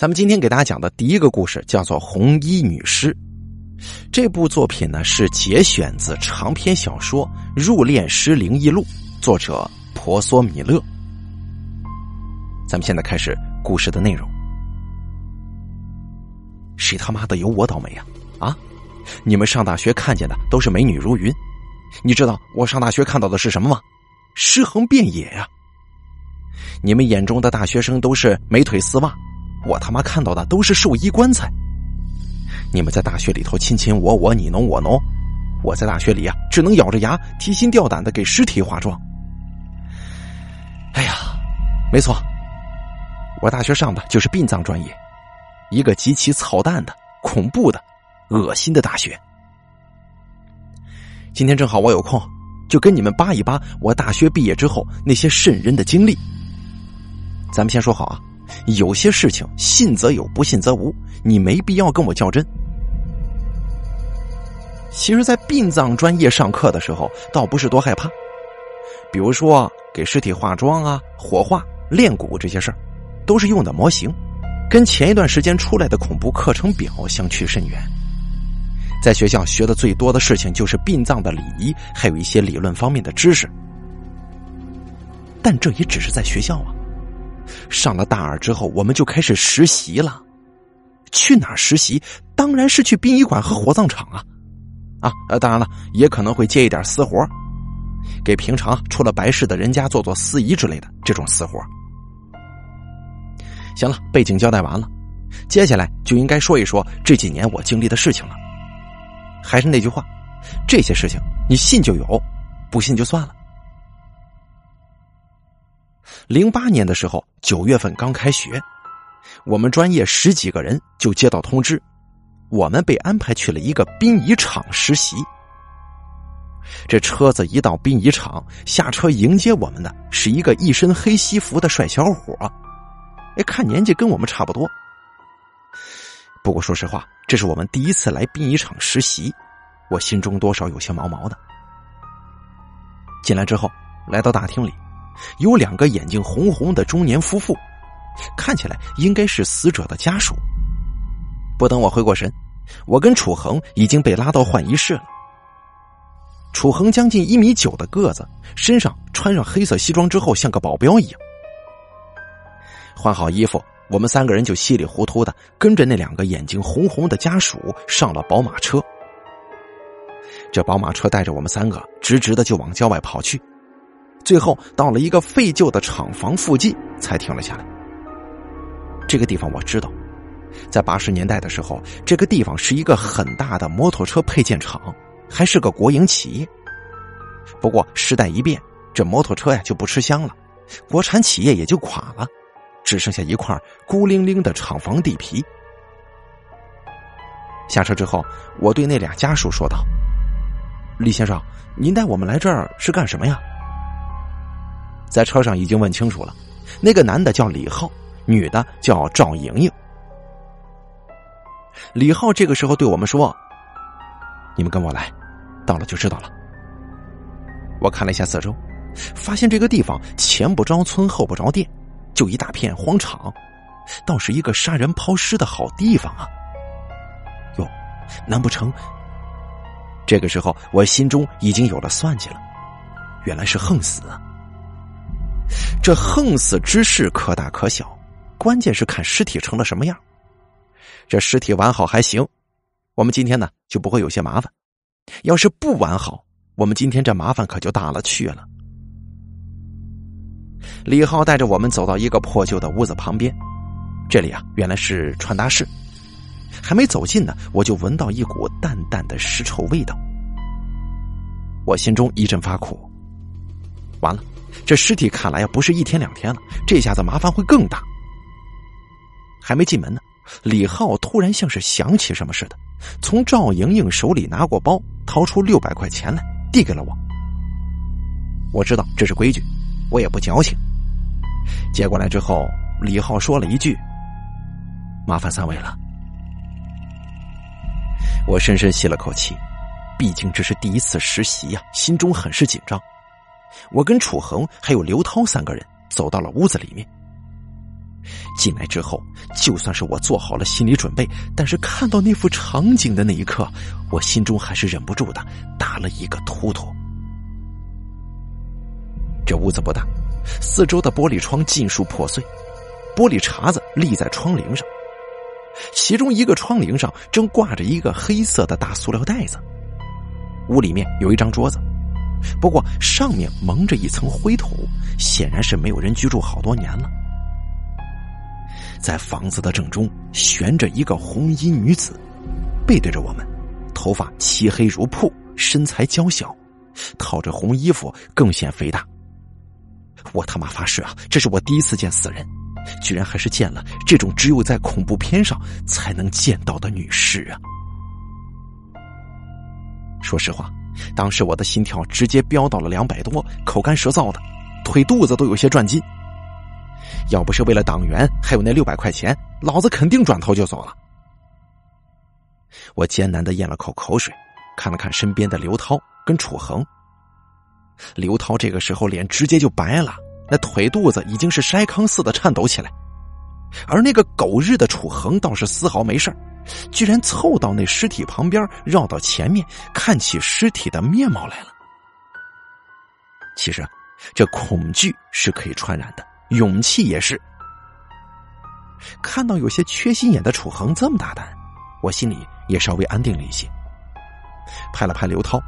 咱们今天给大家讲的第一个故事叫做《红衣女尸》。这部作品呢是节选自长篇小说《入殓师灵异录》，作者婆娑米勒。咱们现在开始故事的内容。谁他妈的有我倒霉呀？啊！你们上大学看见的都是美女如云，你知道我上大学看到的是什么吗？尸横遍野呀！你们眼中的大学生都是美腿丝袜。我他妈看到的都是寿衣棺材。你们在大学里头亲亲我我你侬我侬，我在大学里呀只能咬着牙提心吊胆的给尸体化妆。哎呀，没错，我大学上的就是殡葬专业，一个极其操蛋的、恐怖的、恶心的大学。今天正好我有空，就跟你们扒一扒我大学毕业之后那些瘆人的经历。咱们先说好啊。有些事情信则有，不信则无。你没必要跟我较真。其实，在殡葬专业上课的时候，倒不是多害怕。比如说，给尸体化妆啊、火化、炼骨这些事儿，都是用的模型，跟前一段时间出来的恐怖课程表相去甚远。在学校学的最多的事情就是殡葬的礼仪，还有一些理论方面的知识。但这也只是在学校啊。上了大二之后，我们就开始实习了。去哪实习？当然是去殡仪馆和火葬场啊！啊，当然了，也可能会接一点私活，给平常出了白事的人家做做司仪之类的这种私活。行了，背景交代完了，接下来就应该说一说这几年我经历的事情了。还是那句话，这些事情你信就有，不信就算了。零八年的时候，九月份刚开学，我们专业十几个人就接到通知，我们被安排去了一个殡仪厂实习。这车子一到殡仪厂，下车迎接我们的是一个一身黑西服的帅小伙，哎，看年纪跟我们差不多。不过说实话，这是我们第一次来殡仪厂实习，我心中多少有些毛毛的。进来之后，来到大厅里。有两个眼睛红红的中年夫妇，看起来应该是死者的家属。不等我回过神，我跟楚恒已经被拉到换衣室了。楚恒将近一米九的个子，身上穿上黑色西装之后，像个保镖一样。换好衣服，我们三个人就稀里糊涂的跟着那两个眼睛红红的家属上了宝马车。这宝马车带着我们三个直直的就往郊外跑去。最后到了一个废旧的厂房附近，才停了下来。这个地方我知道，在八十年代的时候，这个地方是一个很大的摩托车配件厂，还是个国营企业。不过时代一变，这摩托车呀就不吃香了，国产企业也就垮了，只剩下一块孤零零的厂房地皮。下车之后，我对那俩家属说道：“李先生，您带我们来这儿是干什么呀？”在车上已经问清楚了，那个男的叫李浩，女的叫赵莹莹。李浩这个时候对我们说：“你们跟我来，到了就知道了。”我看了一下四周，发现这个地方前不着村后不着店，就一大片荒场，倒是一个杀人抛尸的好地方啊！哟，难不成？这个时候我心中已经有了算计了，原来是横死啊！这横死之事可大可小，关键是看尸体成了什么样。这尸体完好还行，我们今天呢就不会有些麻烦；要是不完好，我们今天这麻烦可就大了去了。李浩带着我们走到一个破旧的屋子旁边，这里啊原来是传达室。还没走近呢，我就闻到一股淡淡的尸臭味道，我心中一阵发苦，完了。这尸体看来呀，不是一天两天了，这下子麻烦会更大。还没进门呢，李浩突然像是想起什么似的，从赵莹莹手里拿过包，掏出六百块钱来，递给了我。我知道这是规矩，我也不矫情。接过来之后，李浩说了一句：“麻烦三位了。”我深深吸了口气，毕竟这是第一次实习呀，心中很是紧张。我跟楚恒还有刘涛三个人走到了屋子里面。进来之后，就算是我做好了心理准备，但是看到那幅场景的那一刻，我心中还是忍不住的打了一个突突。这屋子不大，四周的玻璃窗尽数破碎，玻璃碴子立在窗棂上，其中一个窗棂上正挂着一个黑色的大塑料袋子。屋里面有一张桌子，不过上面蒙着一层灰土，显然是没有人居住好多年了。在房子的正中悬着一个红衣女子，背对着我们，头发漆黑如瀑，身材娇小，套着红衣服更显肥大。我他妈发誓啊，这是我第一次见死人，居然还是见了这种只有在恐怖片上才能见到的女士啊！说实话，当时我的心跳直接飙到了两百多，口干舌燥的，腿肚子都有些转筋。要不是为了党员，还有那六百块钱，老子肯定转头就走了。我艰难的咽了口口水，看了看身边的刘涛跟楚恒。刘涛这个时候脸直接就白了，那腿肚子已经是筛糠似的颤抖起来，而那个狗日的楚恒倒是丝毫没事居然凑到那尸体旁边，绕到前面看起尸体的面貌来了。其实，这恐惧是可以传染的。勇气也是。看到有些缺心眼的楚恒这么大胆，我心里也稍微安定了一些。拍了拍刘涛，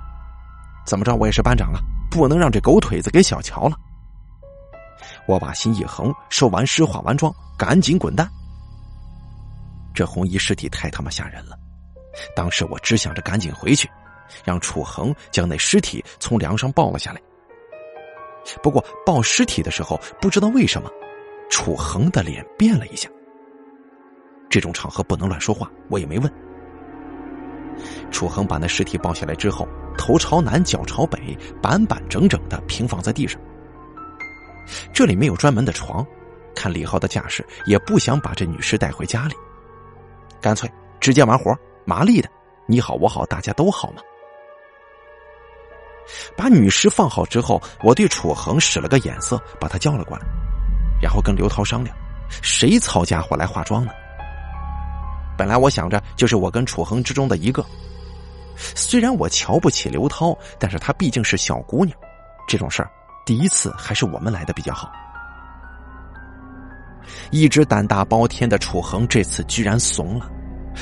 怎么着我也是班长了，不能让这狗腿子给小瞧了。我把心一横，收完尸化完妆，赶紧滚蛋。这红衣尸体太他妈吓人了，当时我只想着赶紧回去，让楚恒将那尸体从梁上抱了下来。不过抱尸体的时候，不知道为什么，楚恒的脸变了一下。这种场合不能乱说话，我也没问。楚恒把那尸体抱下来之后，头朝南，脚朝北，板板正整的平放在地上。这里没有专门的床，看李浩的架势，也不想把这女尸带回家里，干脆直接完活，麻利的，你好我好大家都好嘛。把女尸放好之后，我对楚恒使了个眼色，把他叫了过来，然后跟刘涛商量，谁操家伙来化妆呢？本来我想着就是我跟楚恒之中的一个，虽然我瞧不起刘涛，但是她毕竟是小姑娘，这种事儿第一次还是我们来的比较好。一直胆大包天的楚恒这次居然怂了，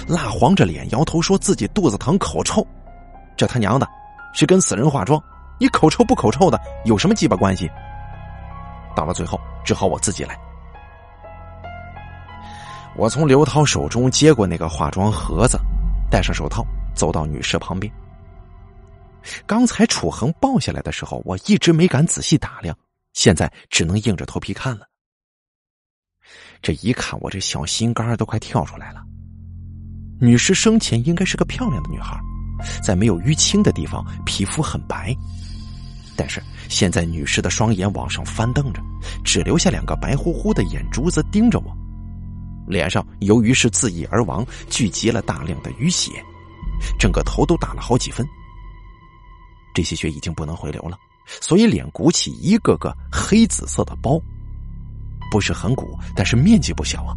蜡黄着脸摇头说自己肚子疼口臭，这他娘的！是跟死人化妆，你口臭不口臭的有什么鸡巴关系？到了最后，只好我自己来。我从刘涛手中接过那个化妆盒子，戴上手套，走到女尸旁边。刚才楚恒抱下来的时候，我一直没敢仔细打量，现在只能硬着头皮看了。这一看，我这小心肝都快跳出来了。女尸生前应该是个漂亮的女孩。在没有淤青的地方，皮肤很白，但是现在女尸的双眼往上翻瞪着，只留下两个白乎乎的眼珠子盯着我，脸上由于是自缢而亡，聚集了大量的淤血，整个头都大了好几分。这些血已经不能回流了，所以脸鼓起一个个黑紫色的包，不是很鼓，但是面积不小啊。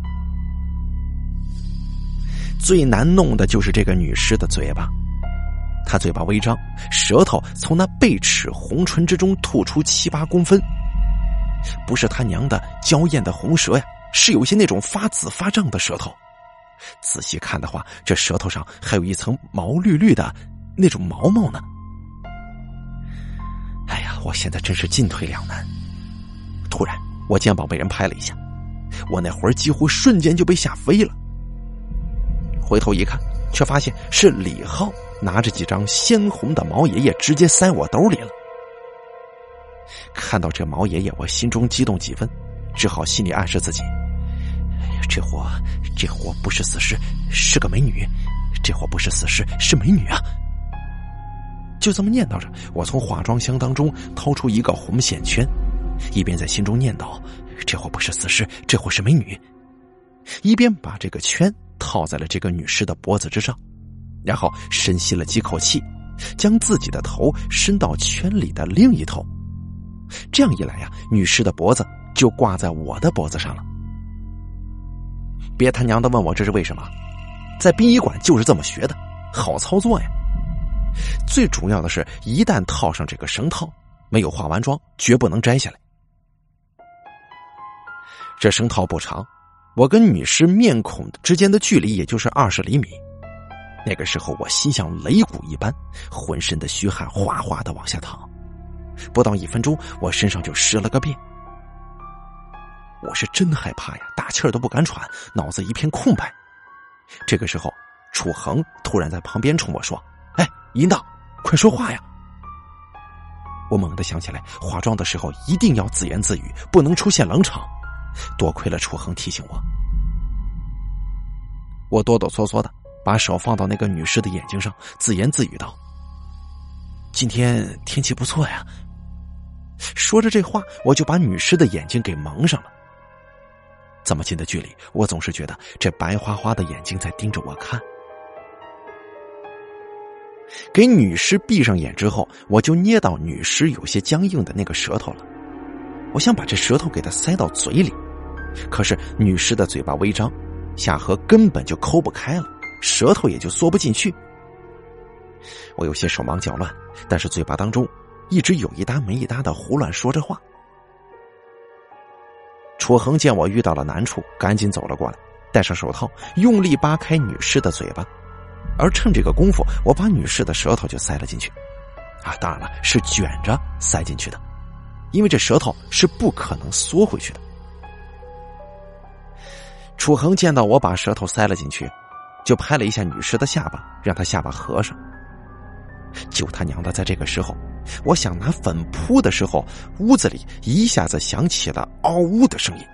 最难弄的就是这个女尸的嘴巴。她嘴巴微张，舌头从那背齿红唇之中吐出七八公分，不是他娘的娇艳的红舌呀，是有些那种发紫发胀的舌头。仔细看的话，这舌头上还有一层毛绿绿的那种毛毛呢。哎呀，我现在真是进退两难。我肩膀被人拍了一下，我那魂几乎瞬间就被吓飞了。回头一看，却发现是李浩。拿着几张鲜红的毛爷爷，直接塞我兜里了。看到这毛爷爷，我心中激动几分，只好心里暗示自己：“哎呀，这货，这货不是死尸，是个美女。这货不是死尸，是美女啊！”就这么念叨着，我从化妆箱当中掏出一个红线圈，一边在心中念叨：“这货不是死尸，这货是美女。”一边把这个圈套在了这个女尸的脖子之上。然后深吸了几口气，将自己的头伸到圈里的另一头，这样一来呀，女尸的脖子就挂在我的脖子上了。别他娘的问我这是为什么，在殡仪馆就是这么学的，好操作呀。最主要的是，一旦套上这个绳套，没有化完妆，绝不能摘下来。这声套不长，我跟女尸面孔之间的距离也就是二十厘米。那个时候，我心像擂鼓一般，浑身的虚汗哗哗的往下淌。不到一分钟，我身上就湿了个遍。我是真害怕呀，大气儿都不敢喘，脑子一片空白。这个时候，楚恒突然在旁边冲我说：“哎，银荡，快说话呀！”我猛地想起来，化妆的时候一定要自言自语，不能出现冷场。多亏了楚恒提醒我，我哆哆嗦嗦的把手放到那个女尸的眼睛上，自言自语道：“今天天气不错呀。”说着这话，我就把女尸的眼睛给蒙上了。这么近的距离，我总是觉得这白花花的眼睛在盯着我看。给女尸闭上眼之后，我就捏到女尸有些僵硬的那个舌头了。我想把这舌头给她塞到嘴里，可是女尸的嘴巴微张，下颌根本就抠不开了，舌头也就缩不进去。我有些手忙脚乱，但是嘴巴当中一直有一搭没一搭的胡乱说着话。楚恒见我遇到了难处，赶紧走了过来，戴上手套，用力扒开女士的嘴巴，而趁这个功夫，我把女士的舌头就塞了进去。啊，当然了，是卷着塞进去的，因为这舌头是不可能缩回去的。楚恒见到我把舌头塞了进去，就拍了一下女士的下巴，让她下巴合上。就他娘的，在这个时候。我想拿粉扑的时候，屋子里一下子响起了嗷呜的声音。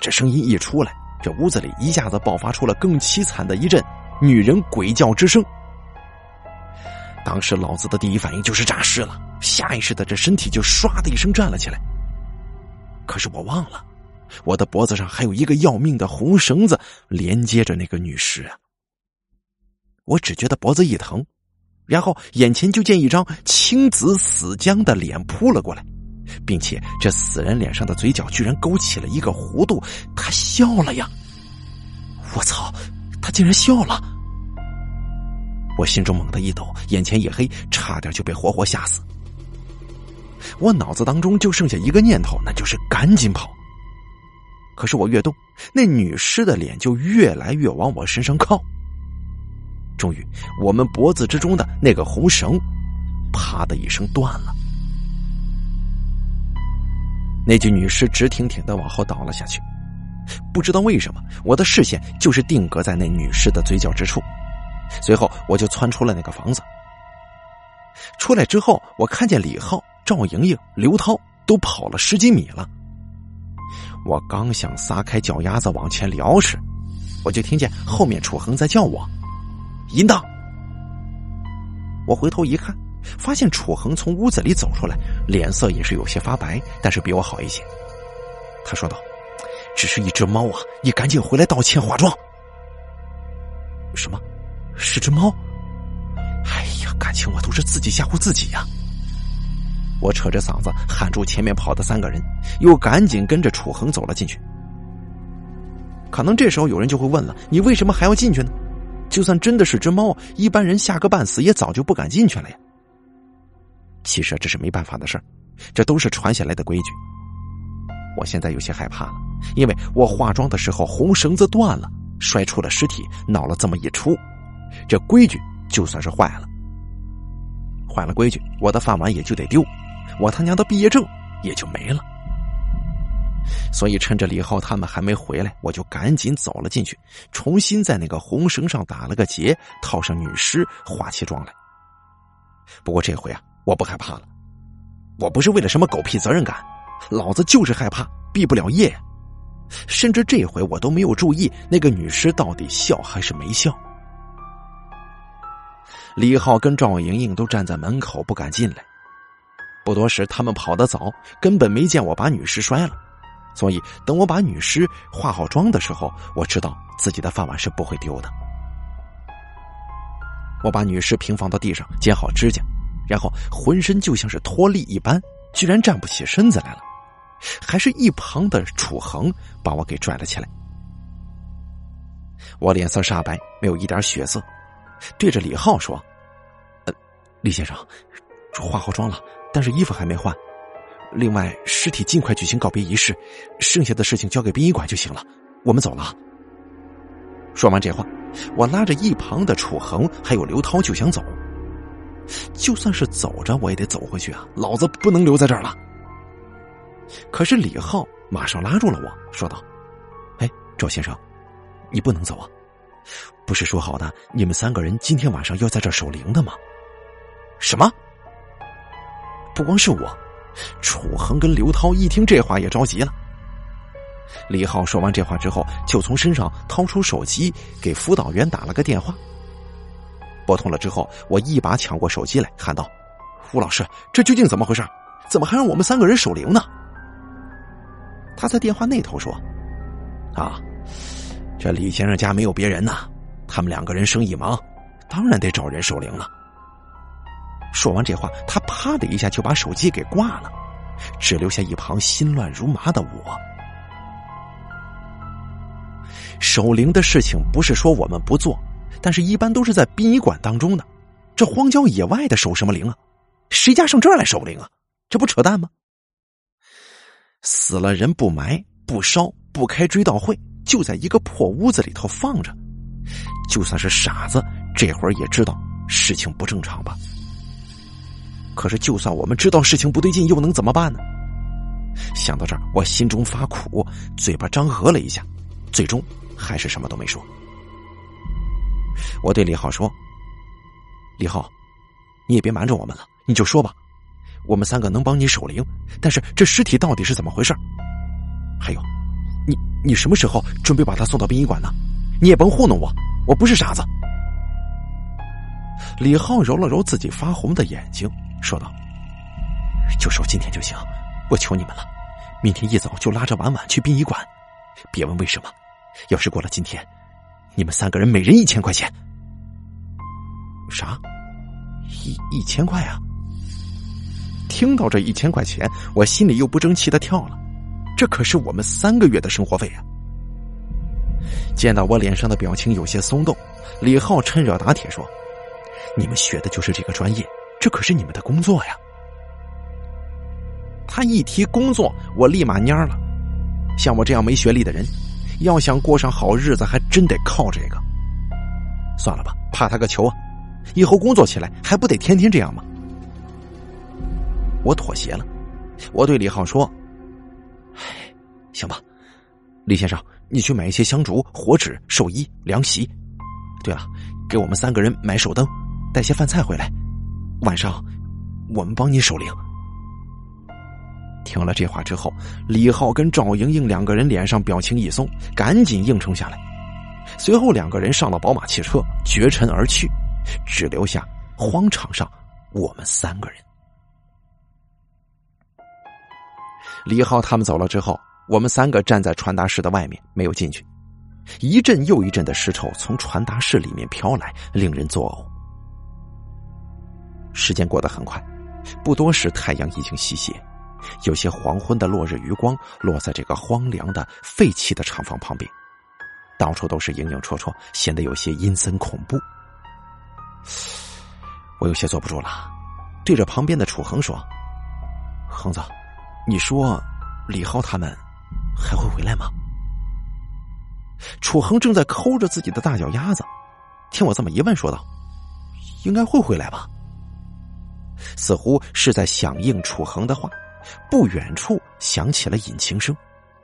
这声音一出来，这屋子里一下子爆发出了更凄惨的一阵女人鬼叫之声。当时老子的第一反应就是诈尸了，下意识的这身体就唰的一声站了起来。可是我忘了，我的脖子上还有一个要命的红绳子连接着那个女尸啊！我只觉得脖子一疼。然后眼前就见一张青紫死僵的脸扑了过来，并且这死人脸上的嘴角居然勾起了一个弧度，他笑了呀！我操，他竟然笑了！我心中猛地一抖，眼前一黑，差点就被活活吓死。我脑子当中就剩下一个念头，那就是赶紧跑。可是我越动，那女尸的脸就越来越往我身上靠。终于，我们脖子之中的那个红绳，啪的一声断了。那具女尸直挺挺的往后倒了下去。不知道为什么，我的视线就是定格在那女尸的嘴角之处。随后，我就窜出了那个房子。出来之后，我看见李浩、赵莹莹、刘涛都跑了十几米了。我刚想撒开脚丫子往前撩时，我就听见后面楚恒在叫我。淫荡！我回头一看，发现楚恒从屋子里走出来，脸色也是有些发白，但是比我好一些。他说道：“只是一只猫啊，你赶紧回来道歉化妆。”什么？是只猫？哎呀，感情我都是自己吓唬自己呀！我扯着嗓子喊住前面跑的三个人，又赶紧跟着楚恒走了进去。可能这时候有人就会问了：你为什么还要进去呢？就算真的是只猫，一般人吓个半死也早就不敢进去了呀。其实这是没办法的事，这都是传下来的规矩。我现在有些害怕了，因为我化妆的时候红绳子断了，摔出了尸体，闹了这么一出，这规矩就算是坏了。坏了规矩，我的饭碗也就得丢，我他娘的毕业证也就没了。所以趁着李浩他们还没回来，我就赶紧走了进去，重新在那个红绳上打了个结，套上女尸，化起妆来。不过这回啊，我不害怕了。我不是为了什么狗屁责任感，老子就是害怕毕不了业。甚至这回我都没有注意那个女尸到底笑还是没笑。李浩跟赵莹莹都站在门口不敢进来。不多时，他们跑得早，根本没见我把女尸摔了。所以，等我把女尸化好妆的时候，我知道自己的饭碗是不会丢的。我把女尸平放到地上，剪好指甲，然后浑身就像是脱力一般，居然站不起身子来了。还是一旁的楚恒把我给拽了起来。我脸色煞白，没有一点血色，对着李浩说：“呃，李先生，化好妆了，但是衣服还没换。另外，尸体尽快举行告别仪式，剩下的事情交给殡仪馆就行了。我们走了。”说完这话，我拉着一旁的楚恒还有刘涛就想走。就算是走着，我也得走回去啊！老子不能留在这儿了。可是李浩马上拉住了我，说道：“哎，赵先生。”你不能走啊！不是说好的你们三个人今天晚上要在这守灵的吗？什么？不光是我，楚恒跟刘涛一听这话也着急了。李浩说完这话之后，就从身上掏出手机给辅导员打了个电话。拨通了之后，我一把抢过手机来，喊道：“吴老师，这究竟怎么回事？怎么还让我们三个人守灵呢？”他在电话那头说：“啊。”这李先生家没有别人呐，他们两个人生意忙，当然得找人守灵了。说完这话，他啪的一下就把手机给挂了，只留下一旁心乱如麻的我。守灵的事情不是说我们不做，但是一般都是在殡仪馆当中的，这荒郊野外的守什么灵啊？谁家上这儿来守灵啊？这不扯淡吗？死了人不埋不烧不开追悼会。就在一个破屋子里头放着，就算是傻子，这会儿也知道事情不正常吧。可是，就算我们知道事情不对劲，又能怎么办呢？想到这儿，我心中发苦，嘴巴张合了一下，最终还是什么都没说。我对李浩说：“李浩，你也别瞒着我们了，你就说吧，我们三个能帮你守灵，但是这尸体到底是怎么回事？还有。”你什么时候准备把他送到殡仪馆呢？你也甭糊弄我，我不是傻子。李浩揉了揉自己发红的眼睛，说道：“就说今天就行，我求你们了。明天一早就拉着婉婉去殡仪馆，别问为什么。要是过了今天，你们三个人每人一千块钱。啥？一一千块啊？听到这一千块钱，我心里又不争气的跳了。这可是我们三个月的生活费啊！见到我脸上的表情有些松动，李浩趁热打铁说：“你们学的就是这个专业，这可是你们的工作呀！”他一提工作，我立马蔫了。像我这样没学历的人，要想过上好日子，还真得靠这个。算了吧，怕他个球啊！以后工作起来还不得天天这样吗？我妥协了，我对李浩说。行吧，李先生，你去买一些香烛、火纸、寿衣、凉席。对了，给我们三个人买手灯，带些饭菜回来。晚上我们帮你守灵。听了这话之后，李浩跟赵莹莹两个人脸上表情一松，赶紧应承下来。随后两个人上了宝马汽车，绝尘而去，只留下荒场上我们三个人。李浩他们走了之后。我们三个站在传达室的外面，没有进去。一阵又一阵的尸臭从传达室里面飘来，令人作呕。时间过得很快，不多时，太阳已经西斜，有些黄昏的落日余光落在这个荒凉的废弃的厂房旁边，到处都是影影绰绰，显得有些阴森恐怖。我有些坐不住了，对着旁边的楚恒说：“恒子，你说李浩他们？”还会回来吗？楚恒正在抠着自己的大脚丫子，听我这么一问，说道：“应该会回来吧。”似乎是在响应楚恒的话，不远处响起了引擎声，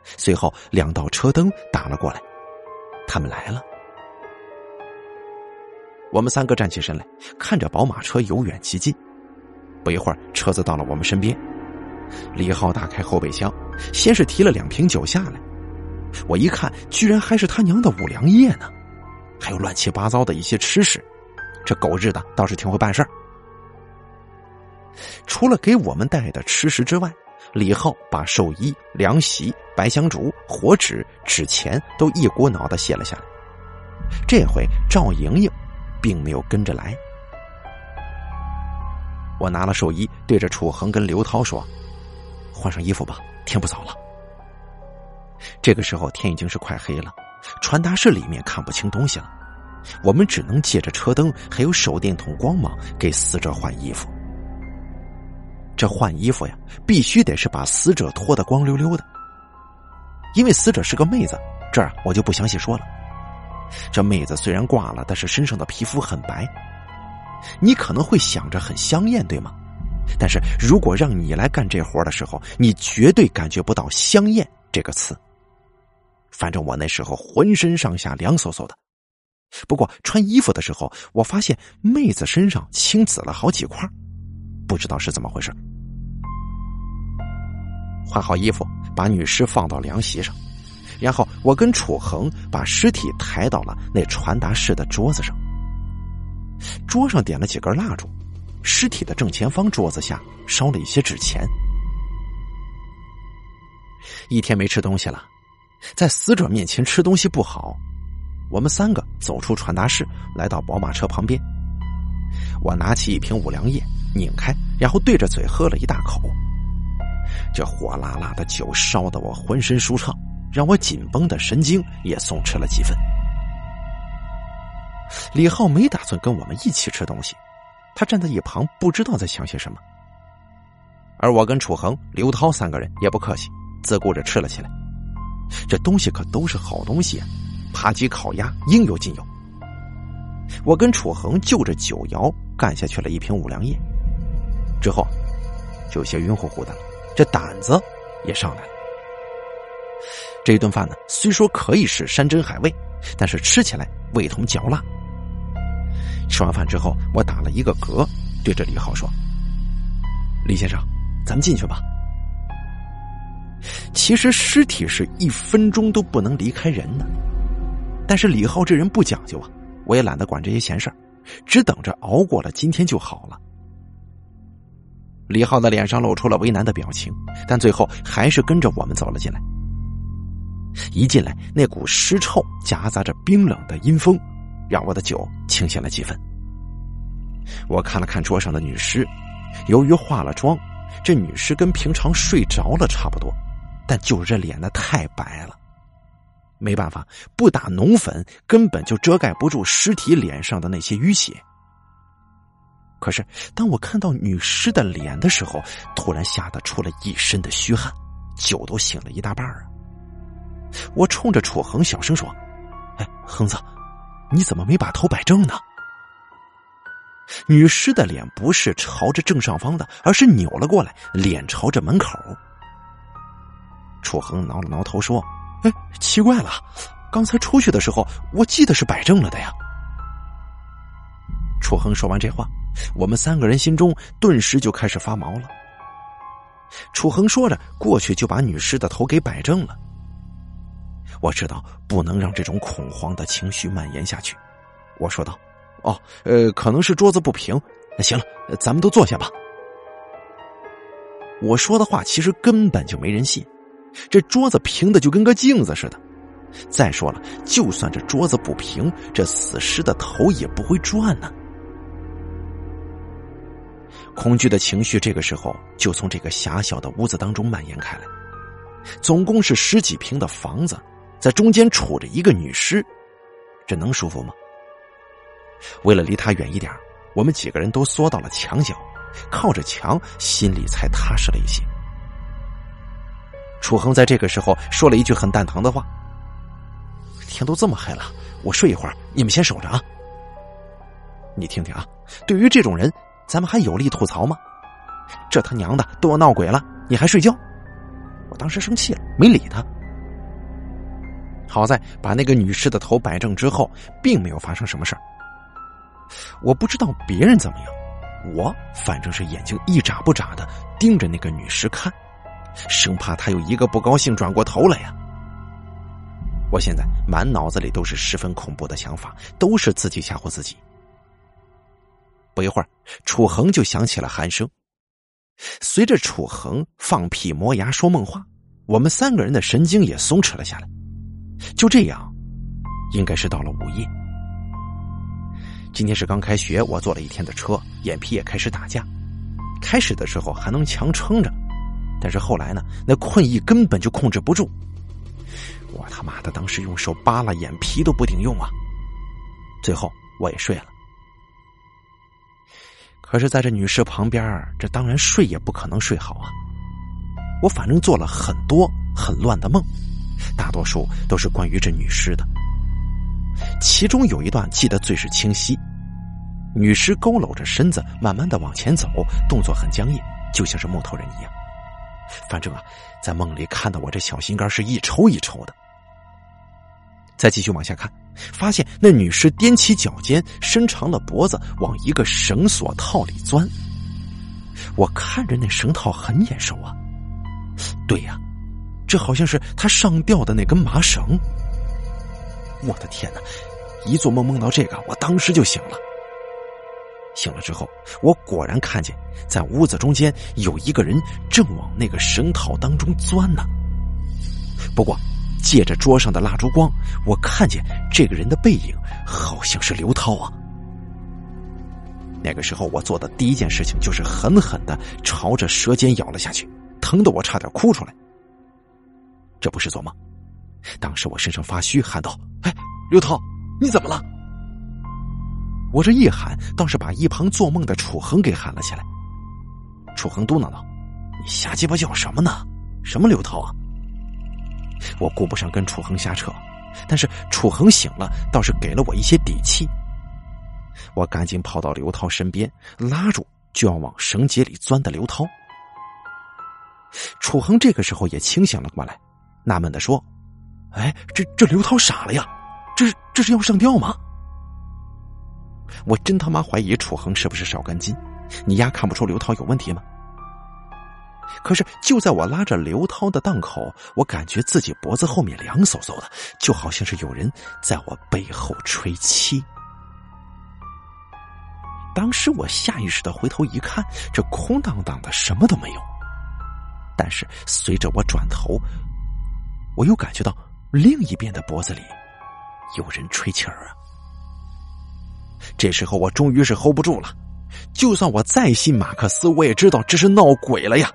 随后两道车灯打了过来，他们来了。我们三个站起身来，看着宝马车由远及近，不一会儿，车子到了我们身边。李浩打开后备箱，先是提了两瓶酒下来。我一看，居然还是他娘的五粮液呢，还有乱七八糟的一些吃食。这狗日的倒是挺会办事儿。除了给我们带的吃食之外，李浩把寿衣、凉席、白香烛、火纸、纸钱都一股脑的写了下来。这回赵莹莹并没有跟着来。我拿了寿衣，对着楚恒跟刘涛说。换上衣服吧，天不早了。这个时候天已经是快黑了，传达室里面看不清东西了，我们只能借着车灯还有手电筒光芒给死者换衣服。这换衣服呀，必须得是把死者脱得光溜溜的，因为死者是个妹子，这儿我就不详细说了。这妹子虽然挂了，但是身上的皮肤很白，你可能会想着很香艳，对吗？但是如果让你来干这活的时候，你绝对感觉不到“香艳”这个词。反正我那时候浑身上下凉飕飕的。不过穿衣服的时候，我发现妹子身上青紫了好几块，不知道是怎么回事。换好衣服，把女尸放到凉席上，然后我跟楚恒把尸体抬到了那传达室的桌子上。桌上点了几根蜡烛。尸体的正前方桌子下烧了一些纸钱。一天没吃东西了，在死者面前吃东西不好。我们三个走出传达室，来到宝马车旁边。我拿起一瓶五粮液，拧开，然后对着嘴喝了一大口。这火辣辣的酒烧得我浑身舒畅，让我紧绷的神经也松弛了几分。李浩没打算跟我们一起吃东西。他站在一旁，不知道在想些什么。而我跟楚恒、刘涛三个人也不客气，自顾着吃了起来。这东西可都是好东西啊，扒鸡、烤鸭应有尽有。我跟楚恒就着酒肴干下去了一瓶五粮液，之后就有些晕乎乎的了，这胆子也上来了。这一顿饭呢，虽说可以是山珍海味，但是吃起来味同嚼蜡。吃完饭之后，我打了一个嗝，对着李浩说：“李先生，咱们进去吧。”其实尸体是一分钟都不能离开人的，但是李浩这人不讲究啊，我也懒得管这些闲事，只等着熬过了今天就好了。李浩的脸上露出了为难的表情，但最后还是跟着我们走了进来。一进来，那股尸臭夹杂着冰冷的阴风。让我的酒清醒了几分。我看了看桌上的女尸，由于化了妆，这女尸跟平常睡着了差不多，但就是这脸呢太白了，没办法，不打浓粉根本就遮盖不住尸体脸上的那些淤血。可是当我看到女尸的脸的时候，突然吓得出了一身的虚汗，酒都醒了一大半啊！我冲着楚恒小声说：“哎，恒子。”你怎么没把头摆正呢？女尸的脸不是朝着正上方的，而是扭了过来，脸朝着门口。楚恒挠了挠头说：“哎，奇怪了，刚才出去的时候，我记得是摆正了的呀。”楚恒说完这话，我们三个人心中顿时就开始发毛了。楚恒说着，过去就把女尸的头给摆正了。我知道不能让这种恐慌的情绪蔓延下去，我说道：“哦，呃，可能是桌子不平。行了，咱们都坐下吧。”我说的话其实根本就没人信，这桌子平的就跟个镜子似的。再说了，就算这桌子不平，这死尸的头也不会转呢。恐惧的情绪这个时候就从这个狭小的屋子当中蔓延开来，总共是十几平的房子。在中间杵着一个女尸，这能舒服吗？为了离他远一点，我们几个人都缩到了墙角，靠着墙，心里才踏实了一些。楚恒在这个时候说了一句很蛋疼的话：“天都这么黑了，我睡一会儿，你们先守着啊。”你听听啊，对于这种人，咱们还有力吐槽吗？这他娘的都要闹鬼了，你还睡觉？我当时生气了，没理他。好在把那个女尸的头摆正之后，并没有发生什么事儿。我不知道别人怎么样，我反正是眼睛一眨不眨的盯着那个女尸看，生怕她有一个不高兴转过头来呀。我现在满脑子里都是十分恐怖的想法，都是自己吓唬自己。不一会儿，楚恒就响起了鼾声，随着楚恒放屁、磨牙、说梦话，我们三个人的神经也松弛了下来。就这样，应该是到了午夜。今天是刚开学，我坐了一天的车，眼皮也开始打架。开始的时候还能强撑着，但是后来呢，那困意根本就控制不住。我他妈的当时用手扒拉眼皮都不顶用啊！最后我也睡了。可是，在这女尸旁边，这当然睡也不可能睡好啊。我反正做了很多很乱的梦，大多数都是关于这女尸的。其中有一段记得最是清晰，女尸佝偻着身子，慢慢的往前走，动作很僵硬，就像是木头人一样。反正啊，在梦里看到我这小心肝是一抽一抽的。再继续往下看，发现那女尸踮起脚尖，伸长了脖子，往一个绳索套里钻。我看着那绳套很眼熟啊，对呀，这好像是他上吊的那根麻绳。我的天哪！一做梦梦到这个，我当时就醒了。醒了之后，我果然看见在屋子中间有一个人正往那个绳套当中钻呢。不过，借着桌上的蜡烛光，我看见这个人的背影好像是刘涛啊。那个时候，我做的第一件事情就是狠狠的朝着舌尖咬了下去，疼得我差点哭出来。这不是做梦，当时我身上发虚，喊道：“哎，刘涛，你怎么了？”我这一喊，倒是把一旁做梦的楚恒给喊了起来。楚恒嘟囔道：“你瞎鸡巴叫什么呢？什么刘涛啊？”我顾不上跟楚恒瞎扯，但是楚恒醒了，倒是给了我一些底气。我赶紧跑到刘涛身边，拉住就要往绳结里钻的刘涛。楚恒这个时候也清醒了过来，纳闷的说：“哎，这这刘涛傻了呀？这这是要上吊吗？”我真他妈怀疑楚恒是不是少根筋？你丫看不出刘涛有问题吗？可是就在我拉着刘涛的档口，我感觉自己脖子后面凉飕飕的，就好像是有人在我背后吹气。当时我下意识的回头一看，这空荡荡的，什么都没有。但是随着我转头，我又感觉到另一边的脖子里有人吹气儿啊。这时候我终于是 hold 不住了，就算我再信马克思，我也知道这是闹鬼了呀。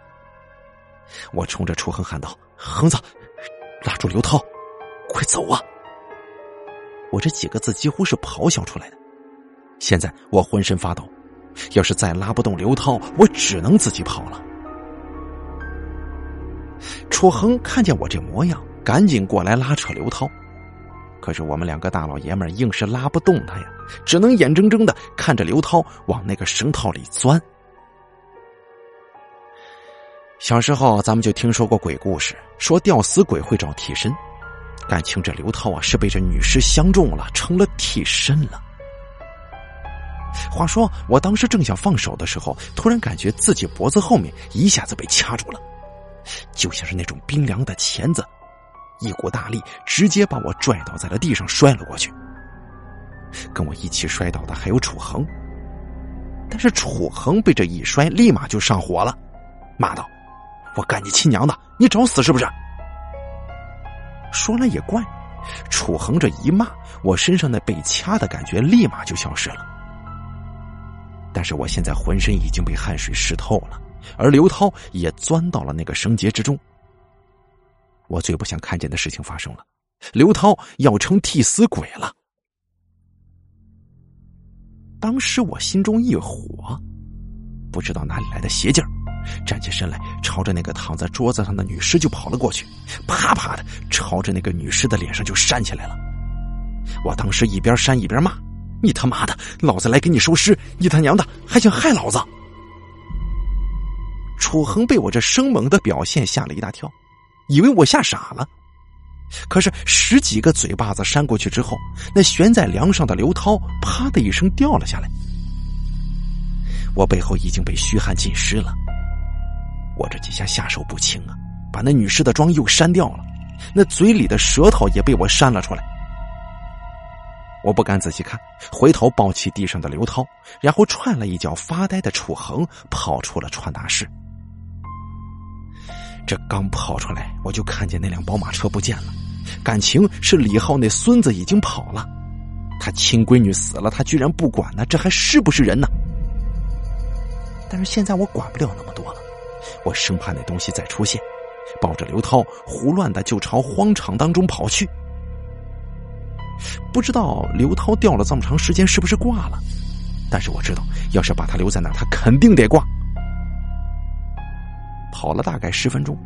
我冲着楚恒喊道：“恒子，拉住刘涛，快走啊！”我这几个字几乎是咆哮出来的。现在我浑身发抖，要是再拉不动刘涛，我只能自己跑了。楚恒看见我这模样，赶紧过来拉扯刘涛。可是我们两个大老爷们硬是拉不动他呀，只能眼睁睁的看着刘涛往那个绳套里钻。小时候咱们就听说过鬼故事，说吊死鬼会找替身，感情这刘涛啊是被这女尸相中了，成了替身了。话说我当时正想放手的时候，突然感觉自己脖子后面一下子被掐住了，就像是那种冰凉的钳子。一股大力直接把我拽倒在了地上，摔了过去。跟我一起摔倒的还有楚恒，但是楚恒被这一摔，立马就上火了，骂道：“我干你亲娘的！你找死是不是？”说来也怪，楚恒这一骂，我身上那被掐的感觉立马就消失了。但是我现在浑身已经被汗水湿透了，而刘涛也钻到了那个绳结之中。我最不想看见的事情发生了，刘涛要成替死鬼了。当时我心中一火，不知道哪里来的邪劲儿，站起身来，朝着那个躺在桌子上的女尸就跑了过去，啪啪的朝着那个女尸的脸上就扇起来了。我当时一边扇一边骂：“你他妈的，老子来给你收尸，你他娘的还想害老子！”楚恒被我这生猛的表现吓了一大跳。以为我吓傻了，可是十几个嘴巴子扇过去之后，那悬在梁上的刘涛啪的一声掉了下来。我背后已经被虚汗浸湿了，我这几下下手不轻啊，把那女尸的妆又扇掉了，那嘴里的舌头也被我扇了出来。我不敢仔细看，回头抱起地上的刘涛，然后踹了一脚发呆的楚恒，跑出了传达室。这刚跑出来，我就看见那辆宝马车不见了。感情是李浩那孙子已经跑了，他亲闺女死了，他居然不管呢，这还是不是人呢？但是现在我管不了那么多了，我生怕那东西再出现，抱着刘涛胡乱的就朝荒场当中跑去。不知道刘涛掉了这么长时间是不是挂了，但是我知道，要是把他留在那儿，他肯定得挂。跑了大概十分钟，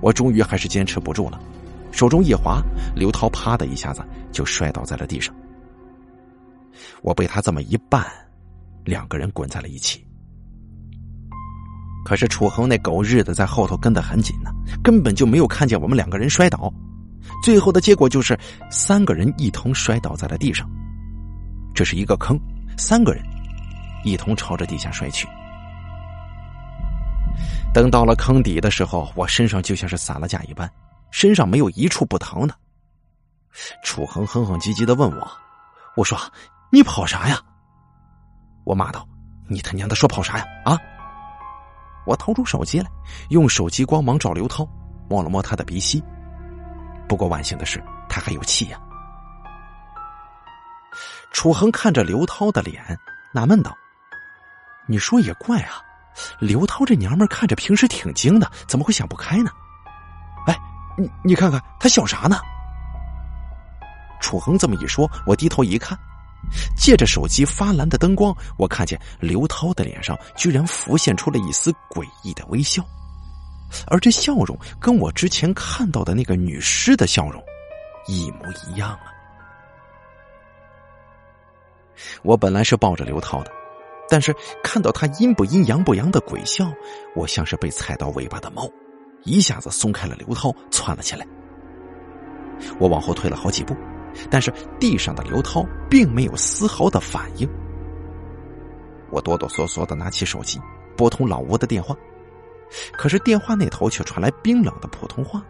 我终于还是坚持不住了，手中一滑，刘涛啪的一下子就摔倒在了地上。我被他这么一绊，两个人滚在了一起。可是楚恒那狗日的在后头跟得很紧呢，根本就没有看见我们两个人摔倒。最后的结果就是三个人一同摔倒在了地上。这是一个坑，三个人一同朝着地下摔去。等到了坑底的时候，我身上就像是散了架一般，身上没有一处不疼的。楚恒哼哼唧唧的问我：“我说你跑啥呀？”我骂道：“你他娘的说跑啥呀？啊！”我掏出手机来，用手机光芒照刘涛，摸了摸他的鼻息。不过万幸的是，他还有气呀。楚恒看着刘涛的脸，纳闷道：“你说也怪啊。”刘涛这娘们看着平时挺精的，怎么会想不开呢？哎，你你看看他笑啥呢？楚恒这么一说，我低头一看，借着手机发蓝的灯光，我看见刘涛的脸上居然浮现出了一丝诡异的微笑，而这笑容跟我之前看到的那个女尸的笑容一模一样啊！我本来是抱着刘涛的。但是看到他阴不阴阳不阳的鬼笑，我像是被踩到尾巴的猫，一下子松开了刘涛，窜了起来。我往后退了好几步，但是地上的刘涛并没有丝毫的反应。我哆哆嗦嗦的拿起手机，拨通老吴的电话，可是电话那头却传来冰冷的普通话：“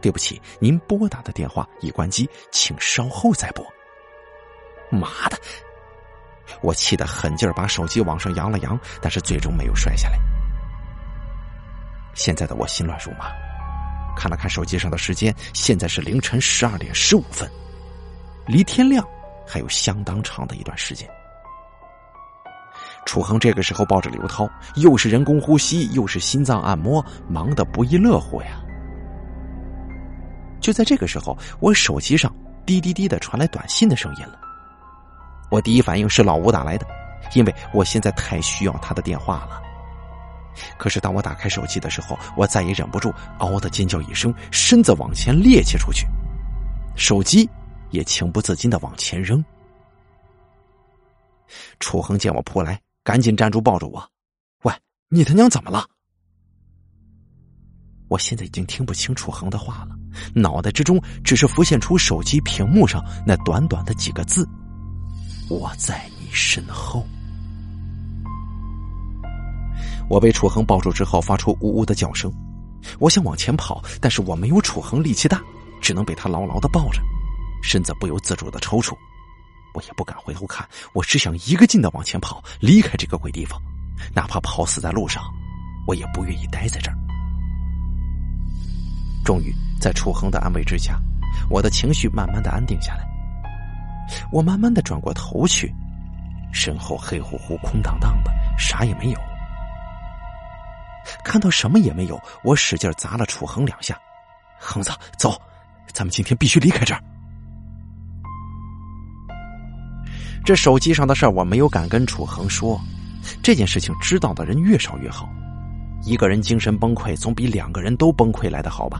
对不起，您拨打的电话已关机，请稍后再拨。”妈的！我气得狠劲儿把手机往上扬了扬，但是最终没有摔下来。现在的我心乱如麻，看了看手机上的时间，现在是凌晨十二点十五分，离天亮还有相当长的一段时间。楚恒这个时候抱着刘涛，又是人工呼吸，又是心脏按摩，忙得不亦乐乎呀。就在这个时候，我手机上滴滴滴的传来短信的声音了。我第一反应是老吴打来的，因为我现在太需要他的电话了。可是当我打开手机的时候，我再也忍不住，嗷的尖叫一声，身子往前趔趄出去，手机也情不自禁的往前扔。楚恒见我扑来，赶紧站住抱住我：“喂，你他娘怎么了？”我现在已经听不清楚恒的话了，脑袋之中只是浮现出手机屏幕上那短短的几个字。我在你身后。我被楚恒抱住之后，发出呜呜的叫声。我想往前跑，但是我没有楚恒力气大，只能被他牢牢的抱着，身子不由自主的抽搐。我也不敢回头看，我只想一个劲的往前跑，离开这个鬼地方，哪怕跑死在路上，我也不愿意待在这儿。终于，在楚恒的安慰之下，我的情绪慢慢的安定下来。我慢慢的转过头去，身后黑乎乎、空荡荡的，啥也没有。看到什么也没有，我使劲砸了楚恒两下：“恒子，走，咱们今天必须离开这儿。”这手机上的事儿我没有敢跟楚恒说，这件事情知道的人越少越好。一个人精神崩溃，总比两个人都崩溃来的好吧？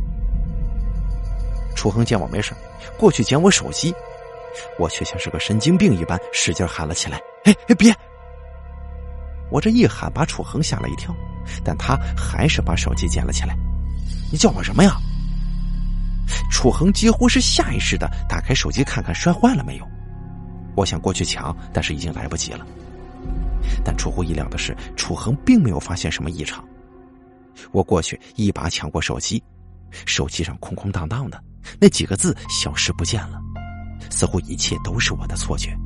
楚恒见我没事，过去捡我手机。我却像是个神经病一般，使劲喊了起来：“哎哎，别！”我这一喊，把楚恒吓了一跳，但他还是把手机捡了起来。“你叫我什么呀？”楚恒几乎是下意识的打开手机看看摔坏了没有。我想过去抢，但是已经来不及了。但出乎意料的是，楚恒并没有发现什么异常。我过去一把抢过手机，手机上空空荡荡的，那几个字消失不见了。似乎一切都是我的错觉。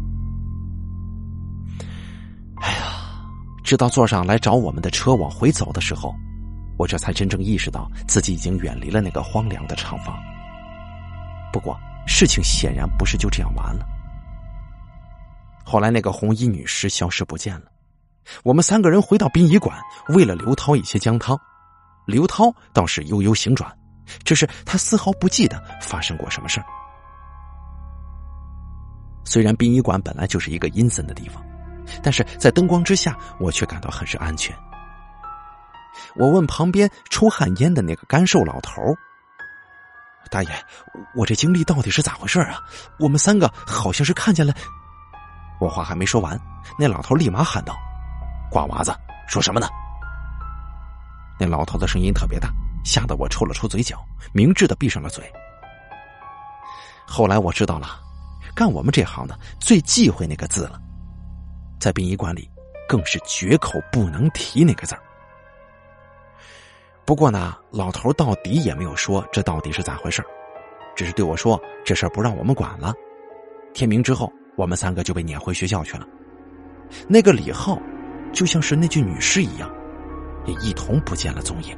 哎呀，直到坐上来找我们的车往回走的时候，我这才真正意识到自己已经远离了那个荒凉的厂房。不过，事情显然不是就这样完了。后来，那个红衣女尸消失不见了。我们三个人回到殡仪馆，喂了刘涛一些姜汤，刘涛倒是悠悠醒转，只是他丝毫不记得发生过什么事儿。虽然殡仪馆本来就是一个阴森的地方，但是在灯光之下，我却感到很是安全。我问旁边抽旱烟的那个干瘦老头：“大爷，我这经历到底是咋回事啊？我们三个好像是看见了……”我话还没说完，那老头立马喊道：“瓜娃子，说什么呢？”那老头的声音特别大，吓得我抽了抽嘴角，明智的闭上了嘴。后来我知道了。干我们这行的最忌讳那个字了，在殡仪馆里更是绝口不能提那个字不过呢，老头到底也没有说这到底是咋回事只是对我说这事儿不让我们管了。天明之后，我们三个就被撵回学校去了。那个李浩，就像是那具女尸一样，也一同不见了踪影。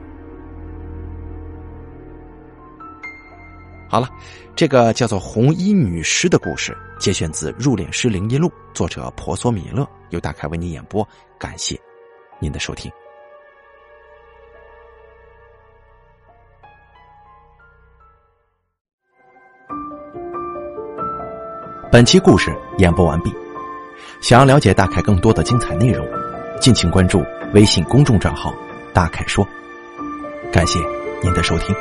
好了，这个叫做“红衣女尸”的故事，节选自《入殓师灵异录》，作者婆娑米勒，由大凯为您演播。感谢您的收听。本期故事演播完毕。想要了解大凯更多的精彩内容，敬请关注微信公众账号“大凯说”。感谢您的收听。